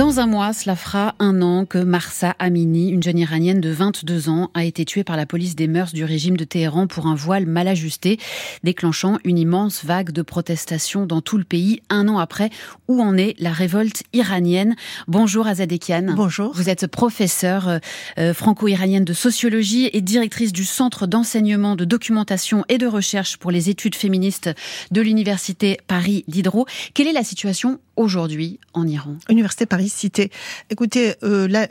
Dans un mois, cela fera un an que Marsa Amini, une jeune iranienne de 22 ans, a été tuée par la police des mœurs du régime de Téhéran pour un voile mal ajusté, déclenchant une immense vague de protestations dans tout le pays un an après. Où en est la révolte iranienne? Bonjour Azadekian. Bonjour. Vous êtes professeure euh, euh, franco-iranienne de sociologie et directrice du Centre d'enseignement, de documentation et de recherche pour les études féministes de l'Université Paris Diderot. Quelle est la situation aujourd'hui en Iran Université Paris-Cité. Écoutez, euh, la,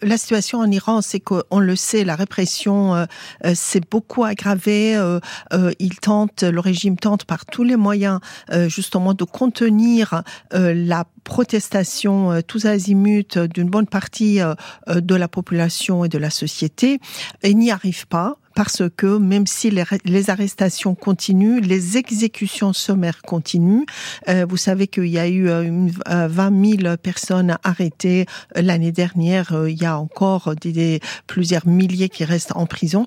la, situation en Iran, c'est qu'on le sait, la répression euh, euh s'est beaucoup aggravée. Euh, euh, il tente, le régime tente par tous les moyens justement de contenir la protestation tous azimuts d'une bonne partie de la population et de la société et n'y arrive pas parce que même si les, arrestations continuent, les exécutions sommaires continuent. Euh, vous savez qu'il y a eu euh, une, 20 euh, 000 personnes arrêtées euh, l'année dernière. il y a encore des, des, plusieurs milliers qui restent en prison.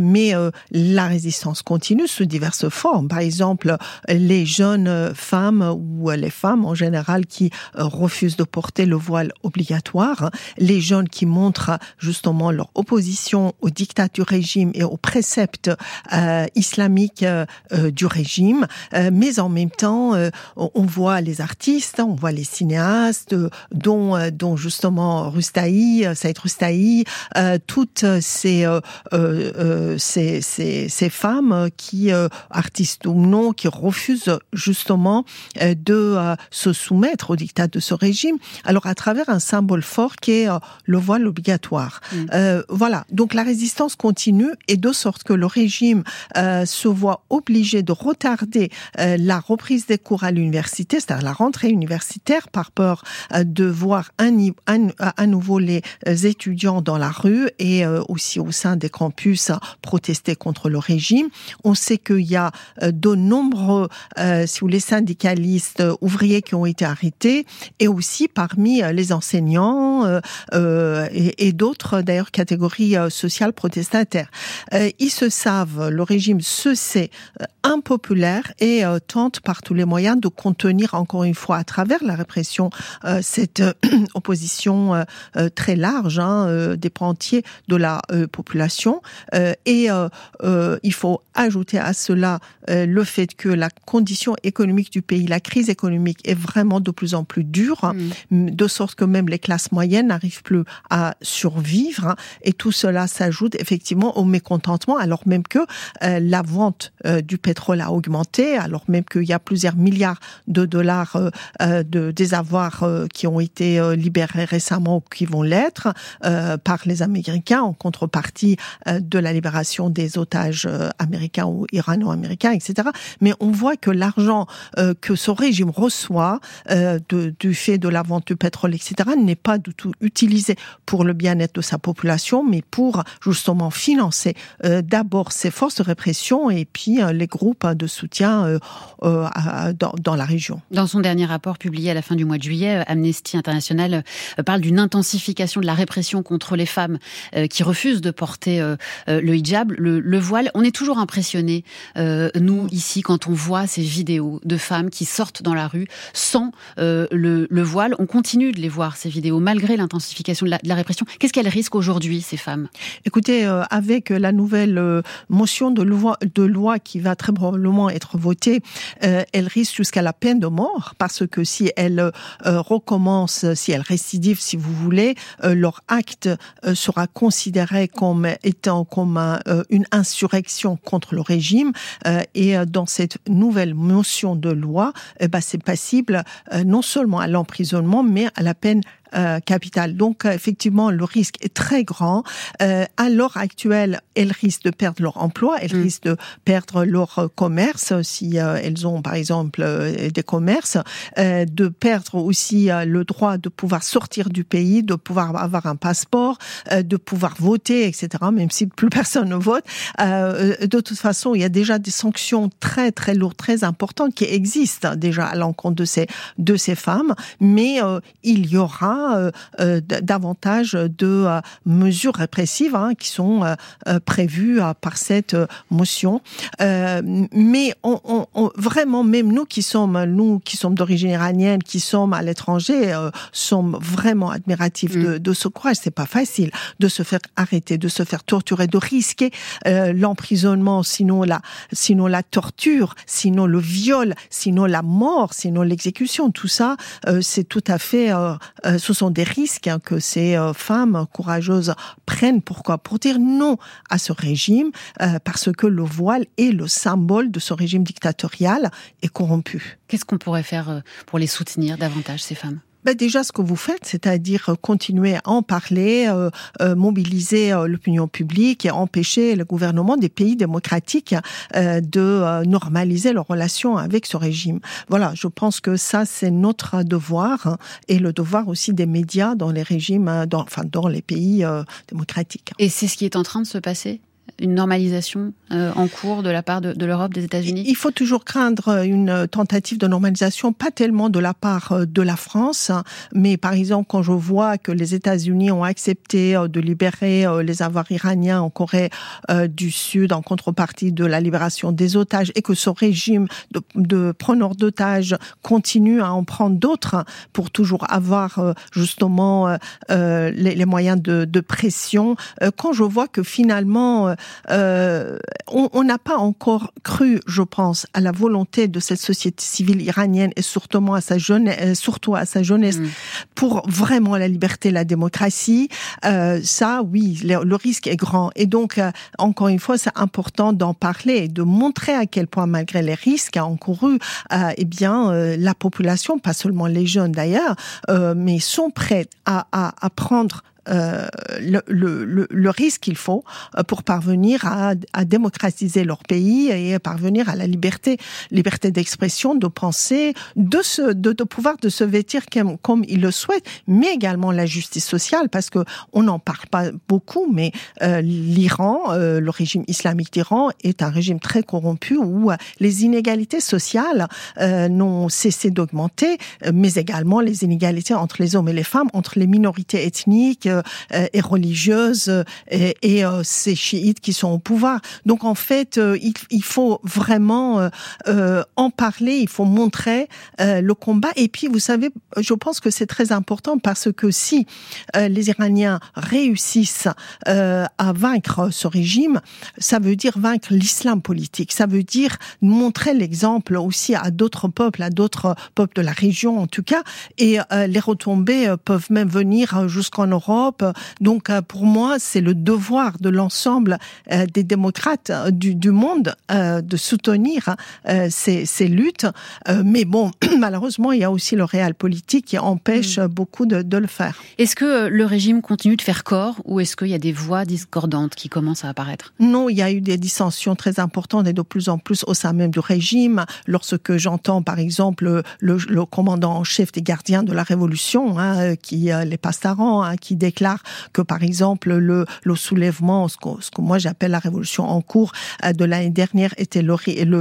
mais la résistance continue sous diverses formes. Par exemple, les jeunes femmes ou les femmes en général qui refusent de porter le voile obligatoire, les jeunes qui montrent justement leur opposition au dictat du régime aux préceptes euh, islamiques euh, euh, du régime, euh, mais en même temps, euh, on voit les artistes, on voit les cinéastes, dont, dont justement Rustaï, Saïd Rustaï, toutes ces, ces, ces, ces, femmes qui, artistes ou non, qui refusent justement de se soumettre au dictat de ce régime. Alors à travers un symbole fort qui est le voile obligatoire. Mm. voilà. Donc la résistance continue et de sorte que le régime euh, se voit obligé de retarder euh, la reprise des cours à l'université, c'est-à-dire la rentrée universitaire, par peur euh, de voir un, un, à nouveau les euh, étudiants dans la rue et euh, aussi au sein des campus protester contre le régime. On sait qu'il y a euh, de nombreux, si vous les syndicalistes ouvriers qui ont été arrêtés et aussi parmi les enseignants et, et d'autres d'ailleurs catégories sociales protestataires. Euh, ils se savent, le régime se sait euh, impopulaire et euh, tente par tous les moyens de contenir encore une fois à travers la répression cette opposition très large hein, des pans entiers de la population. et il faut ajouter à cela le fait que la condition économique du pays, la crise économique est vraiment de plus en plus dure, mmh. de sorte que même les classes moyennes n'arrivent plus à survivre. Et tout cela s'ajoute effectivement au mécontentement alors même que euh, la vente euh, du pétrole a augmenté, alors même qu'il y a plusieurs milliards de dollars euh, de des avoirs qui ont été libérés récemment ou qui vont l'être par les Américains en contrepartie de la libération des otages américains ou irano-américains, etc. Mais on voit que l'argent que ce régime reçoit du fait de la vente du pétrole, etc., n'est pas du tout utilisé pour le bien-être de sa population, mais pour justement financer d'abord ces forces de répression et puis euh, les groupes de soutien euh, dans, dans la région. Dans son dernier rapport publié à la fin du mois de juillet, Amnesty International parle d'une intensification de la répression contre les femmes qui refusent de porter le hijab, le, le voile. On est toujours impressionné, nous ici, quand on voit ces vidéos de femmes qui sortent dans la rue sans le, le voile. On continue de les voir ces vidéos malgré l'intensification de, de, la répression. Qu'est-ce qu'elles risquent aujourd'hui ces femmes? Écoutez, avec la nouvelle nouvelle euh, motion de loi, qui va très probablement être votée, euh, elle risque jusqu'à la peine de mort parce que si elle euh, recommence, si elle récidive, si vous voulez, leur acte sera considéré comme étant comme un, une insurrection contre le régime et dans cette nouvelle motion de loi, eh ben, c'est passible non seulement à l'emprisonnement mais à la peine euh, capitale. Donc, euh, effectivement, le risque est très grand. Euh, à l'heure actuelle, elles risquent de perdre leur emploi, elles mmh. risquent de perdre leur commerce si euh, elles ont, par exemple, euh, des commerces, euh, de perdre aussi euh, le droit de pouvoir sortir du pays, de pouvoir avoir un passeport, euh, de pouvoir voter, etc., même si plus personne ne vote. Euh, de toute façon, il y a déjà des sanctions très, très lourdes, très importantes qui existent déjà à l'encontre de ces, de ces femmes, mais euh, il y aura euh, euh davantage de euh, mesures répressives hein, qui sont euh, euh prévues par cette motion. mais on, on, vraiment, même nous qui sommes, nous qui sommes d'origine iranienne, qui sommes à l'étranger, euh, sommes vraiment admiratifs de, mm. de, ce courage. C'est pas facile de se faire arrêter, de se faire torturer, de risquer euh, l'emprisonnement, sinon la, sinon la torture, sinon le viol, sinon la mort, sinon l'exécution. Tout ça, euh, c'est tout à fait, euh, euh, ce sont des risques que ces femmes courageuses prennent. Pourquoi Pour dire non à ce régime, parce que le voile est le symbole de ce régime dictatorial et corrompu. Qu'est-ce qu'on pourrait faire pour les soutenir davantage, ces femmes? Ben déjà, ce que vous faites, c'est-à-dire euh, continuer à en parler, euh, euh, mobiliser euh, l'opinion publique et empêcher le gouvernement des pays démocratiques de normaliser leurs relations avec ce régime. Voilà, je pense que ça, c'est notre devoir hein, et le devoir aussi des médias dans les régimes, dans, enfin dans les pays démocratiques. Et c'est ce qui est en train de se passer? Une normalisation euh, en cours de la part de, de l'Europe, des États-Unis? Il faut toujours craindre une tentative de normalisation, pas tellement de la part euh, de la France, mais par exemple quand je vois que les États-Unis ont accepté euh, de libérer les avoirs iraniens en Corée du Sud en contrepartie de la libération des otages et que ce régime de, de preneurs d'otages continue à en prendre d'autres pour toujours avoir justement les, les moyens de, de pression, quand je vois que finalement euh, on n'a pas encore cru, je pense, à la volonté de cette société civile iranienne et surtout à sa jeunesse, euh, surtout à sa jeunesse, pour vraiment la liberté, la démocratie. Euh, ça, oui, le, risque est grand. Et donc, euh, encore une fois, c'est important d'en parler, de montrer à quel point, malgré les risques encourus, euh, eh bien, euh, la population, pas seulement les jeunes d'ailleurs, mais sont prêts à, à, à prendre euh, le, le, le, risque qu'il faut euh, pour parvenir à, à, démocratiser leur pays et parvenir à la liberté, liberté d'expression, de penser, de, se, de, de pouvoir de se vêtir comme, comme ils le souhaitent, mais également la justice sociale, parce que on n'en parle pas beaucoup, mais euh, l'Iran, euh, le régime islamique d'Iran, est un régime très corrompu où les inégalités sociales euh, n'ont cessé d'augmenter, mais également les inégalités entre les hommes et les femmes, entre les minorités ethniques, euh, et religieuse euh, et, et euh, ces chiites qui sont au pouvoir. Donc en fait, il faut vraiment en parler, il faut montrer le combat. Et puis, vous savez, je pense que c'est très important parce que si les Iraniens réussissent à vaincre ce régime, ça veut dire vaincre l'islam politique. Ça veut dire montrer l'exemple aussi à d'autres peuples, à d'autres peuples de la région en tout cas. Et les retombées peuvent même venir jusqu'en Europe donc euh, pour moi, c'est le devoir de l'ensemble euh, des démocrates euh, du, du monde de soutenir ces, ces, luttes. Mais bon, malheureusement, il y a aussi le réel politique qui empêche mm. beaucoup de, de le faire. Est-ce que le régime continue de faire corps ou est-ce qu'il y a des voix discordantes qui commencent à apparaître? Non, il y a eu des dissensions très importantes et de plus en plus au sein même du régime. Lorsque j'entends, par exemple, le, le, commandant en chef des gardiens de la Révolution, hein, qui les Pastarans, hein, qui déclare que par exemple le, le soulèvement, ce que, ce que moi j'appelle la révolution en cours euh, de l'année dernière était le,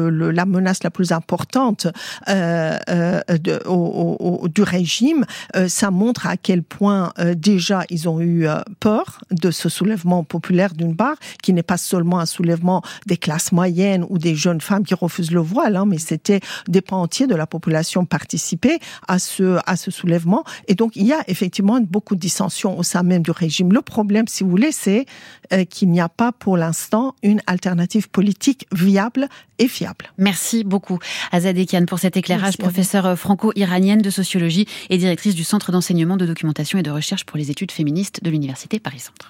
le, la menace la plus importante euh, euh, de, au, au, du régime, euh, ça montre à quel point euh, déjà ils ont eu euh, peur de ce soulèvement populaire d'une part, qui n'est pas seulement un soulèvement des classes moyennes ou des jeunes femmes qui refusent le voile, hein, mais c'était des pans entiers de la population participer à ce à ce soulèvement. Et donc il y a effectivement beaucoup de dissensions au sein même du régime. Le problème, si vous voulez, c'est euh, qu'il n'y a pas pour l'instant une alternative politique viable et fiable. Merci beaucoup Azad Ekian pour cet éclairage, professeure franco-iranienne de sociologie et directrice du Centre d'enseignement de documentation et de recherche pour les études féministes de l'Université Paris-Centre.